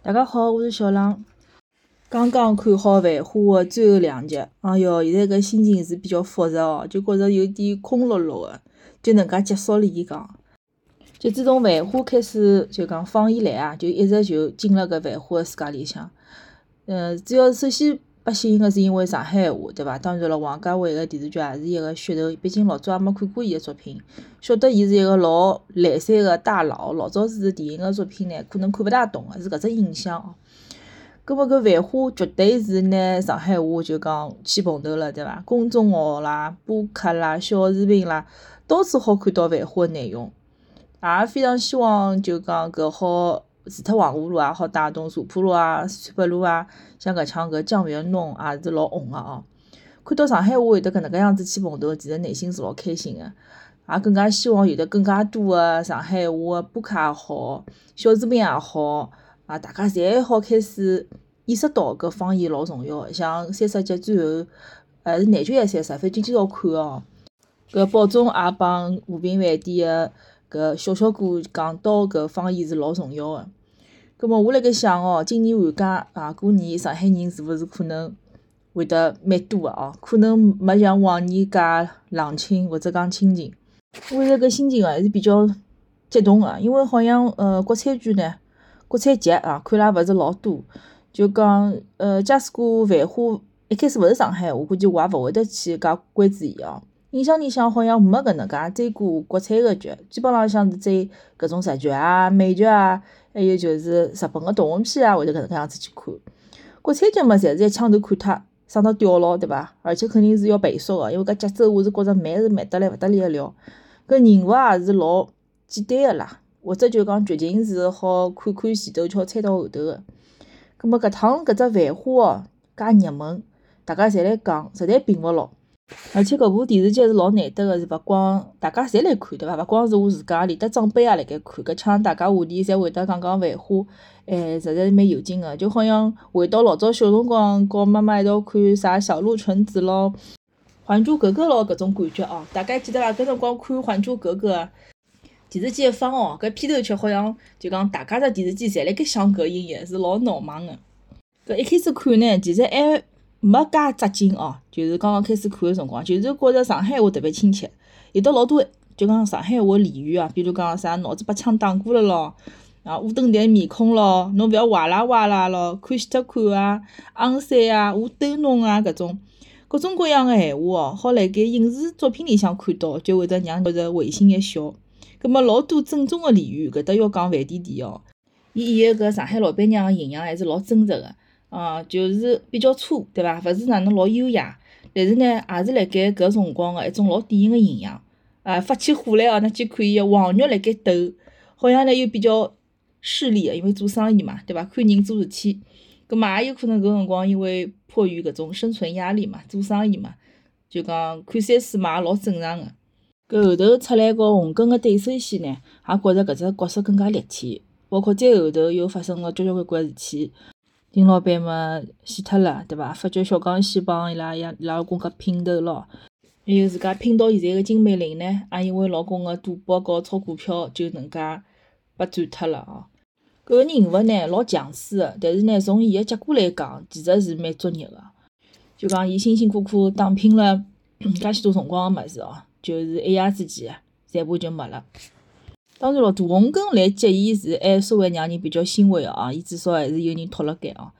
大家好，我是小浪。刚刚看好《繁花》的最后两集，哎哟，现在搿心情是比较复杂哦，就觉着有点空落落的，就能介结束了。伊讲，就自从《繁花》开始就讲放以来啊，就一直就进了搿《繁花》的世界里向。嗯，主要首先不吸引个是因为上海话，对伐？当然了，王家卫个电视剧也是一个噱头，毕竟老早也没看过伊个作品，晓得伊是一个老来三个大佬。老早子电影个作品呢，可能看勿大懂个，是搿只印象哦。搿么搿繁花绝对是拿上海话就讲起蓬头了，对伐？公众号啦、播客啦、小视频啦，到处好看到繁花个内容。也非常希望就讲搿好，除脱黄河路也好带动茶坡路啊、三八路啊，像搿腔搿酱园弄也是老红个哦。看到上海话会得搿能介样子去蓬头，其实内心是老开心个，也更加希望有得更加多个上海话个播客也好、小视频也好。啊！大家侪好开始意识到搿方言老重要，像三十集最后，还是廿九还是三十，反正今朝看哦。搿宝总也帮和平饭店个搿小小哥讲到搿方言是老重要个。葛末我辣盖想哦，今年寒假啊过年，上海人是勿是可能会得蛮多个哦？可能没像往年介冷清或者讲清静。我现在搿心情啊还是比较激动个，因为好像呃国产剧呢。国产剧啊，看来勿是老多。就讲，呃，假使过《繁花》一开始勿是上海，我估计我也勿会得去介关注伊哦。印象里向好像没搿能介追过国产个剧，基本浪向是追搿种日剧啊、美剧啊，还有就是日本个动画片啊，会得搿能介样子去看。国产剧嘛，侪是一枪头看脱，省得吊牢，对伐？而且肯定是要倍速个，因为搿节奏我是觉着慢是慢得来勿得了了。搿人物也是老简单个啦。或者就讲剧情是好看看前头桥猜到后头个，葛末搿趟搿只繁花哦，介热门，大家侪来讲，实在并勿牢。而且搿部电视剧是老难得个，是勿光大家侪来看，对伐？勿光是我自家，连得长辈也辣盖看。搿腔大家话题侪会得讲讲繁花，哎，实在是蛮有劲个，就好像回到老早小辰光，和妈妈一道看啥小鹿纯子咯、还珠格格咯搿种感觉哦。大家记得伐？搿辰光看还珠格格。电视机一放哦，搿片头曲好像就讲大家只电视机侪辣盖响搿音乐，是老闹忙个。搿一开始看呢，其实还没介扎劲哦，就是刚刚开始看个辰光，就是觉着上海话特别亲切，有得老多就讲上海话俚语啊，比如讲啥脑子被枪打过了咯，啊乌灯台面孔咯，侬勿要哇啦哇啦咯，看死脱看啊，昂三啊，我逗侬啊，搿种各种各样个闲话哦，好辣盖影视作品里向看到，就会得让觉着会心一笑。葛末老多正宗个俚语，搿搭要讲范甜甜哦。伊演个搿上海老板娘个形象还是老真实个，啊，就是比较粗，对伐？勿是哪能老优雅，但是呢，也是辣盖搿辰光个一种老典型个形象。啊，发起火来哦，那就可以黄肉辣盖抖，好像呢又比较势利个，因为做生意嘛，对伐？看人做事体，搿嘛也有可能搿辰光因为迫于搿种生存压力嘛，做生意嘛，就讲看三四嘛也老正常个。搿后头出来个红根个对手戏呢，也觉着搿只角色更加立体，包括再后头又发生了交交关关事体，丁老板嘛死脱了，对伐？发觉小刚先帮伊拉爷伊拉老公搿拼头咯，还有自家拼到现在个金美玲呢，也因为老公个赌博和炒股票就能介被斩脱了哦。搿个人物呢老强势个，但是呢从伊个结果来讲，其实是蛮作孽个，就讲伊辛辛苦苦打拼了 介许多辰光个物事哦。就是一夜之间，全部就没了。当然咯，大红根来接伊是还稍微让人比较欣慰个啊，伊至少还是有人托辣盖哦。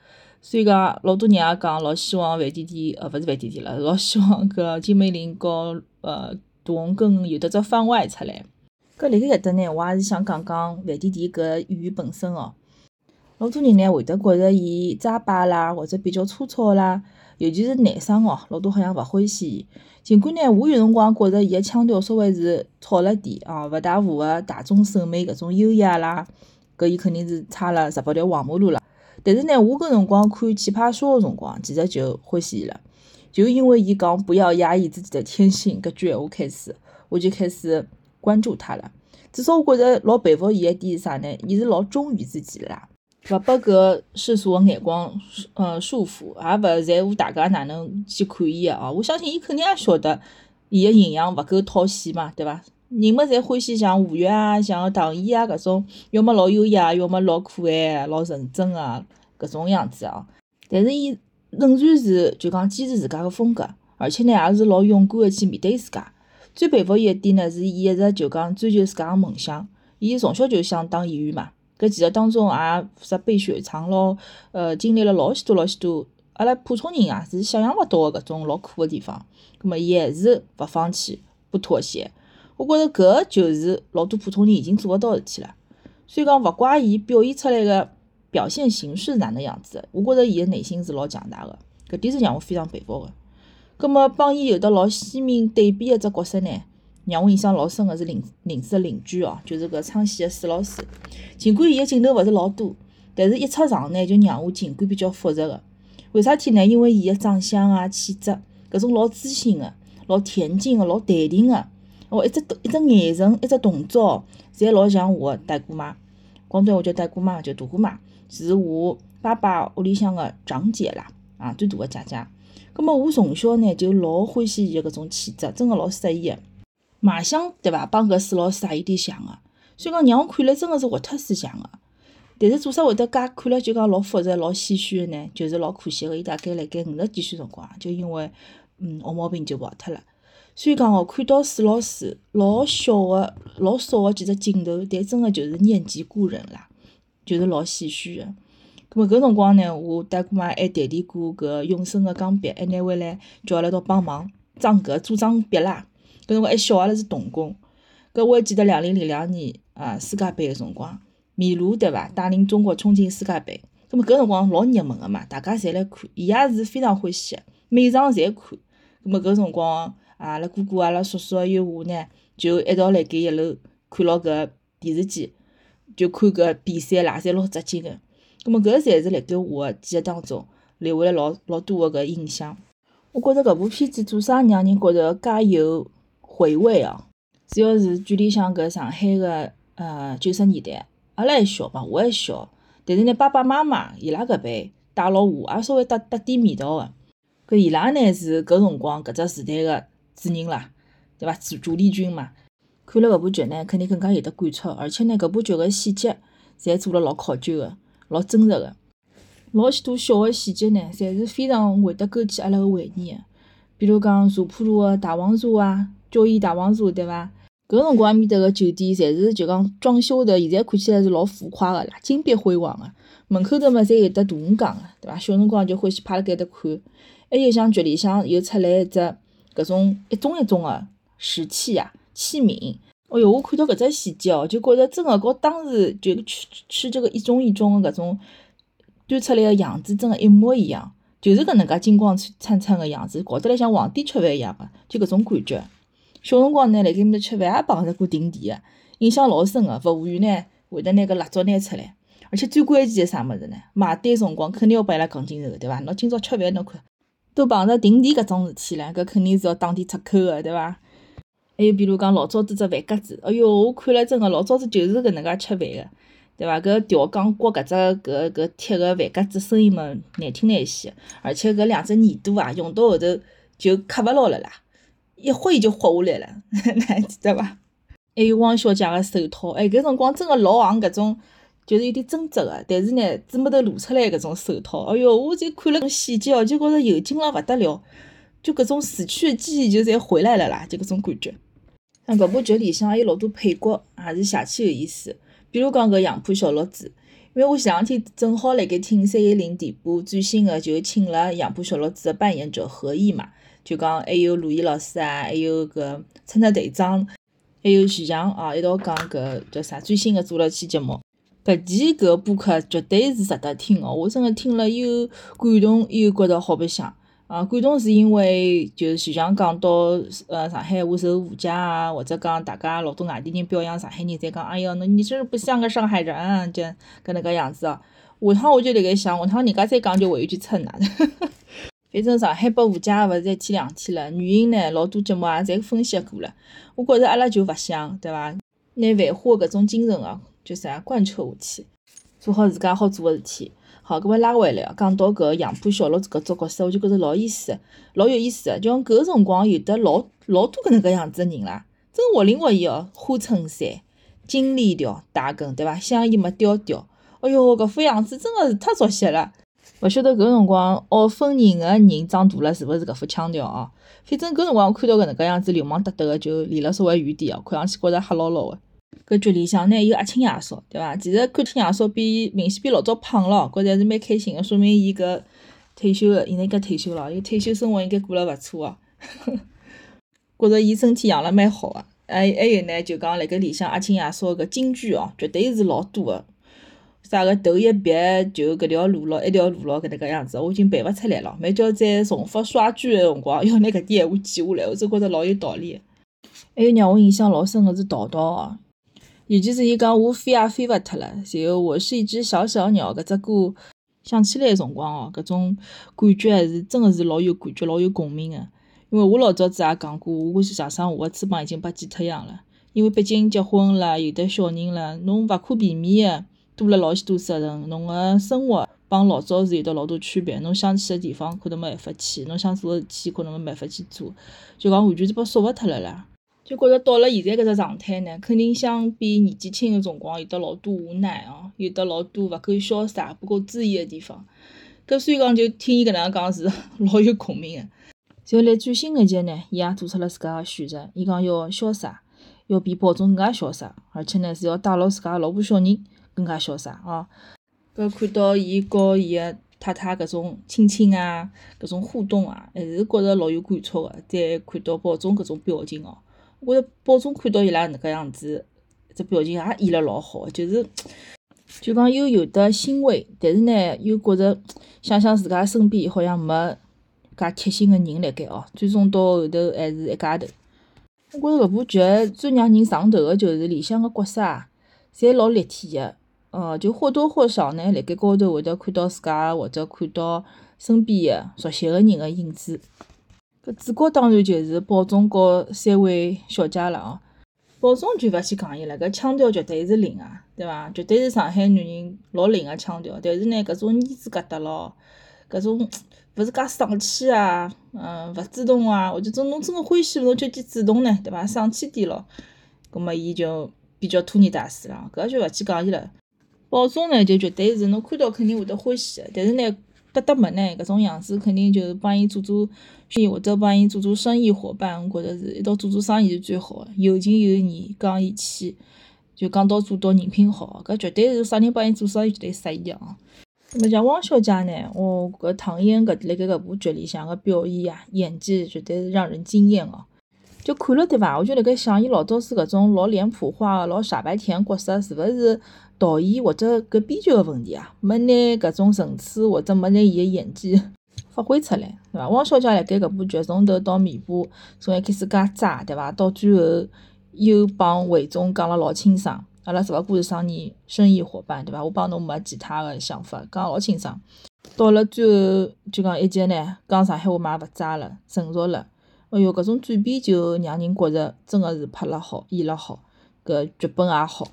所以讲，老多人也讲老希望范甜甜，呃，勿是范甜甜了，老希望搿金美玲和呃大红根有得只番外出来。搿辣盖搿搭呢，我也是想讲讲范甜甜搿演员本身哦。老多人呢会得觉着伊渣巴啦，或者比较粗糙啦。尤其是男生哦，老多好像勿欢喜伊。尽管呢，我有辰光觉着伊个腔调稍微是吵了点啊，勿大符合大众审美搿种优雅啦。搿伊肯定是差了十八条黄马路了。但是呢，我搿辰光看《奇葩说》个辰光，其实就欢喜伊了。就因为伊讲不要压抑自己的天性搿句闲话开始，我就开始关注他了。至少我觉着老佩服伊一点是啥呢？伊是老忠于自己啦。勿拨搿世俗个眼光呃束缚，也勿在乎大家哪能去看伊个哦。我相信伊肯定也晓得伊个形象勿够讨喜嘛，对伐？人嘛，侪欢喜像吴越啊，像唐嫣啊搿种，要么老优雅，要么老可爱、老纯真啊搿种样子哦。但是伊仍然是就讲坚持自家个风格，而且呢也是老勇敢个去面对自家。最佩服伊一点呢，是伊一直就讲追求自家个梦想。伊从小就想当演员嘛，搿其实当中也负责背雪藏咯，呃，经历了老许多老许多。阿拉普通人啊，是想象勿到个搿种老苦个地方，葛末伊还是勿放弃，不妥协。我觉着搿就是老多普通人已经做勿到事体了。所以讲，勿怪伊表现出来个表现形式是哪能样子，我觉着伊个内心是老强大个，搿点是让我非常佩服个。葛末帮伊有得老鲜明对比个只角色呢，让我印象老深个是邻邻舍邻居哦，就是搿唱戏个史老师。尽管伊个镜头勿是老多，但是一出场呢，就让我情感比较复杂个。为啥体呢？因为伊个长相啊、气质，搿种老知性个、老恬静个、老淡定个，哦，一只一只眼神、一只动作，侪老像我个大姑妈。广东话叫大姑妈，叫大姑妈，是我爸爸屋里向个长姐啦，啊，最大个姐姐。葛末我从小呢就老欢喜伊个搿种气质，真个老适意个。卖相对伐？帮搿史老师也有点像个，所以讲让我看了真个是活脱思想个。但是做啥会得介看了就讲老复杂、老唏嘘个呢？就是老可惜个，伊大概辣盖五十几岁辰光，就因为嗯恶毛病就跑脱了。所以讲哦，看到史老师老小个、老少个几只镜头，但真个就是念及故人啦，就是老唏嘘个。咾么搿辰光呢，我大姑妈还代理过搿永生个钢笔，还拿回来叫阿拉一道帮忙装搿组装笔啦。搿辰光还小，阿拉是童工。搿我还记得两零零两年啊世界杯个辰光。米卢对伐？带领中国冲进世界杯，葛末搿辰光老热门个嘛，大家侪来看，伊也是非常欢喜个，每场侪看。葛末搿辰光，阿拉哥哥、阿拉叔叔还有我呢，就一道辣盖一楼看牢搿电视机，就看搿比赛啦，侪老扎劲个。葛末搿侪是辣盖我个记忆当中留下来老老多个搿印象。我觉着搿部片子做啥让人觉着介有回味哦？主要是剧里向搿上海个呃九十年代。阿拉还小嘛，我还小，但是呢，爸爸妈妈伊拉搿辈带牢我，也稍微搭搭点味道个。搿伊拉呢是搿辰光搿只时代个主人啦，对伐？主主力军嘛。看了搿部剧呢，肯定更加有得感触，而且呢，搿部剧个细节侪做了老考究个，老真实个。老许多小个细节呢，侪是非常会得勾起阿拉个回忆个。比如讲茶铺路个大黄茶啊，椒盐大黄茶，对伐？搿辰光埃面搭个酒店，侪是就讲装修的，现在看起来是老浮夸个啦，金碧辉煌个。门口头嘛，侪有得大鱼缸个，对伐？小辰光就欢喜趴辣盖搭看。还有像剧里向又出来一只搿种一种一种个石器呀、器皿。哦哟，我看到搿只细节哦，就觉着真个和当时就吃吃这个一种一种个搿种端出来个样子，真个一模一样，就是搿能介金光灿灿个样子，搞得来像皇帝吃饭一样个，就搿种感觉。小辰光呢，辣盖面搭吃饭也碰着过停电个，印象老深个。服务员呢会得拿搿蜡烛拿出来，而且最关键个啥物事呢？买单辰光肯定要拨伊拉讲清楚，对伐？侬今朝吃饭侬看都碰着停电搿种事体了，搿肯定是要打点折扣个，对伐？还有比如讲老早子只饭格子，哎哟，我看了真个老早子就是搿能介吃饭个，对伐？搿调钢锅搿只搿搿铁个饭格子声音嘛难听难些，而且搿两只耳朵啊用到后头就磕勿牢了啦。一挥就豁下来了，还记得伐？还有汪小姐个手套，哎，搿辰光真个老行搿种，就是有点针织个，但是呢，只末头露出来搿种手套，哎哟，我就看了种细节哦，就觉着有劲了勿得了，就搿种逝去的记忆就侪回来了啦，就搿种感觉。像搿部剧里向还有老多配角，也是邪气有意思。比如讲搿杨浦小六子，因为我前两天正好辣盖听三一零点播最新的，就请了杨浦小六子的扮演者何毅嘛。就讲还有陆毅老师啊，还有搿侦探队长，还有徐强啊，一道讲搿叫啥最新的做了期节目。搿期搿个播客绝对是值得听哦，我真的听了又感动又觉得好白相啊！感动是因为就是徐强讲到呃上海话受误解啊，或者讲大家老多外地人表扬上海人，侪讲哎哟，侬你真是不像个上海人，就搿能介样子哦。下趟我就辣盖想，下趟人家再讲就回一句蹭了。反正上海被误解也勿是一天两天了，原因呢老多节目也侪分析过了。我觉着阿拉就勿想，对伐？拿繁花搿种精神哦，就啥贯彻下去，做好自家好做个事体。好，搿么拉回来哦，讲到搿杨浦小六子搿只角色，我就觉着老意思，老有意思。就像搿辰光有得老老多搿能介样子个人啦，真活灵活现哦，花衬衫、金链条、大根，对伐？香烟没叼叼，哎哟，搿副样子真个是太熟悉了。勿晓得搿辰光学分人个人长大了是勿是搿副腔调哦？反正搿辰光我看到搿能介样子流氓得得个，就离了稍微远点哦，看上去觉着黑牢牢个。搿局里向呢有阿青爷叔，对伐？其实看听爷叔比明显比老早胖了，觉着还是蛮开心个，说明伊搿退休个，现在应该退休了，伊退休生活应该过了勿错哦。觉着伊身体养了蛮好个，还还有呢，就讲辣盖里向阿青爷叔搿金句哦，绝对是老多个。啥个头一别就搿条路咯，一条路咯搿能介样子，我已经背勿出来了。每叫再重复刷剧个辰光，要拿搿点闲话记下来，我真觉着老有道理。还有让我印象老深个是桃桃哦，尤其是伊讲我飞也飞勿脱了，然后我是一只小小鸟搿只歌想起来个辰光哦，搿种感觉还是真个是老有感觉、老有共鸣个。因为我老早子也讲过，我想想我个翅膀已经被剪脱样了。因为毕竟结婚了，有得小人了，侬勿可避免个多了老许多责任。侬个生活帮老早是有得老多区别。侬想去个地方可能没办法去，侬想做个事体可能没办法去做，就讲完全是被束缚脱了啦。就觉着到了现在搿只状态呢，肯定相比年纪轻个辰光有得老多无奈哦，有得老多勿够潇洒、不够注意个地方。搿所以讲就听伊搿能样讲是 老有共鸣个。就辣最新一集呢，伊也做出了自家个选择。伊讲要潇洒，要比宝总更加潇洒，而且呢是要带牢自家个老婆小人更加潇洒哦！搿看到伊和伊个太太搿种亲亲啊，搿种互动啊，还是觉着老有感触个。再看到宝总搿种表情哦，我觉着宝总看到伊拉搿能介样子，只表情也演了老好个，就是就讲又有的欣慰，但是呢又觉着想想自家身边好像没。介贴心个人辣盖哦，最终到后头还是一家头。我觉着搿部剧最让人上头个就是里向个角色啊，侪老立体个，呃，就或多或少呢，辣盖高头会得看到自家或者看到身边个熟悉个人个影子。搿主角当然就是宝总和三位小姐了哦。宝总就勿去讲伊了，搿腔调绝对是灵啊，对伐？绝对是上海女人老灵个腔调。但是呢，搿种胭脂疙瘩咯，搿种。勿是介生气啊，嗯，勿主动啊，或者种侬真个欢喜，侬就去主动呢，对伐？生气点咯，葛末伊就比较拖泥带水了，搿就勿去讲伊了。宝总呢，就绝对是侬看到肯定会得欢喜个，但是呢，得得么呢，搿种样子肯定就是帮伊做做生意，或者帮伊做做生意伙伴，我觉着是一道做做生意是最好个，有情有义，讲义气，就讲到做到，人品好，搿绝对是啥人帮伊做生意绝对适意个。那么像汪小姐呢？哦，搿唐嫣搿辣盖搿部剧里向个表演呀，演技绝对是让人惊艳哦。就看了对伐？我就辣盖想，伊老早子搿种老脸谱化、老傻白甜角色，是勿是导演或者搿编剧个问题啊？没拿搿种层次，或者没拿伊个演技 发挥出来，对伐？汪小姐辣盖搿部剧从头到尾巴，从一开始介渣，对伐？到最后又帮韦总讲了老清爽。阿拉只勿过是生意生意伙伴，对伐？我帮侬没其他个想法，讲老清爽。到了最后，就讲一集呢，讲上海话嘛勿渣了，成熟了。哎哟，搿种转变就让人觉着真个是拍了好，演了好，搿剧本也好。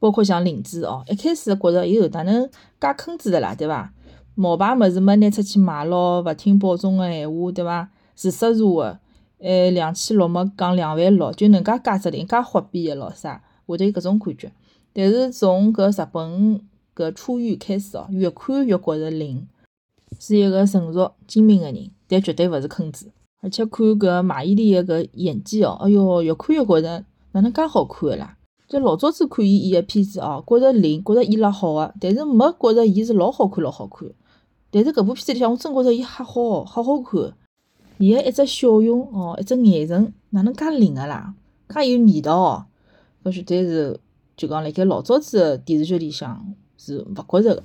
包括像林子哦，一开始觉着哟哪能介坑子的啦，对伐？冒牌物事没拿出去卖咯，勿听保总个闲话，对伐？自杀茶个，还两千六没讲两万六，就能介加只零，介豁逼个咾啥？会得有搿种感觉，但是从搿日本搿初遇开始哦，越看越觉着林，是一个成熟精明个人，但绝对勿是坑子。而且看搿马伊琍个搿演技哦，哎哟，越看越觉着哪能介好看个啦！就老早子看伊演个片子哦，觉着灵，觉着演了好个，但是没觉着伊是老好看老好看。但是搿部片子里向，我真觉着伊瞎好，好好看。伊个一只笑容哦，一只眼神，哪能介灵个啦？介有味道哦！搿绝对是，就讲辣盖老早子个电视剧里向是勿觉着个。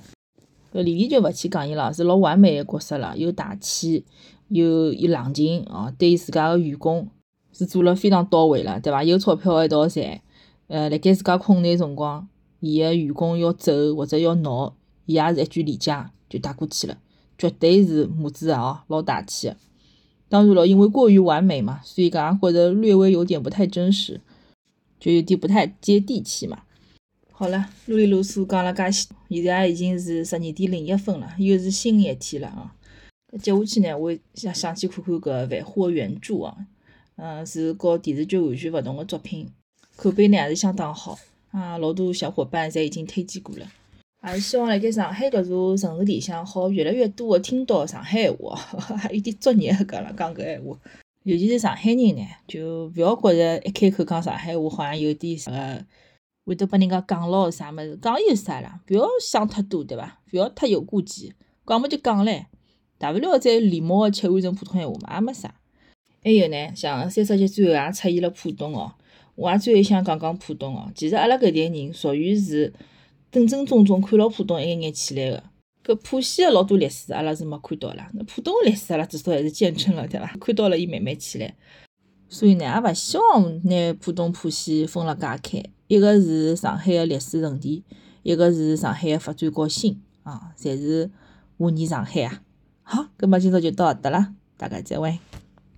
搿李丽就勿去讲伊了，是老完美个角色了，又大气，又又冷静哦，对自家个员工是做了非常到位了，对伐？有钞票一道赚，呃，辣盖自家困难辰光，伊个员工要走或者要闹，伊也是一句理解就带过去了，绝对是母子啊，老大气个。当然了，因为过于完美嘛，所以讲觉着略微有点不太真实。就有点不太接地气嘛。好了，啰里啰嗦讲了介些，现在已经是十二点零一分了，又是新一天了啊。接下去呢，我想想去看看搿《繁花》原著啊。嗯，是和电视剧完全勿同个作品，口碑呢也是相当好啊，老多小伙伴侪已经推荐过了。也是希望辣盖上海搿座城市里向，好越来越多个听到上海话，还有点作孽搿了讲搿闲话。尤其是上海人呢，就勿要觉着一开口讲上海话好像有点啥个，会得拨人家讲牢啥物事，讲有啥啦？勿要想太多，对伐？勿要太有顾忌，讲么就讲唻，大勿了再礼貌个切换成普通闲话嘛，也没啥。还有呢，像三十集最后也出现了浦东哦，我也最后想讲讲浦东哦。其实阿拉搿代人属于是正正宗宗看牢浦东一眼眼起来个。搿浦西个老多历史，阿拉是没看到啦。那浦东个历史，阿拉至少还是见证了，对伐？看到了伊慢慢起来，所以呢，也勿希望拿浦东、浦西分了介开。一个是上海个历史圣地，一个是上海个发展高新啊，侪是华严上海啊。好，葛末今朝就到搿搭啦，大家再会。